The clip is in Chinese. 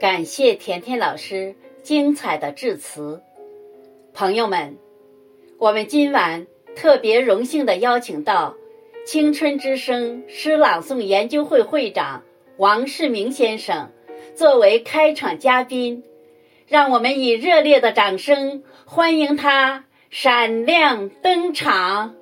感谢甜甜老师精彩的致辞，朋友们，我们今晚特别荣幸的邀请到青春之声诗朗诵研究会会长王世明先生作为开场嘉宾，让我们以热烈的掌声欢迎他闪亮登场。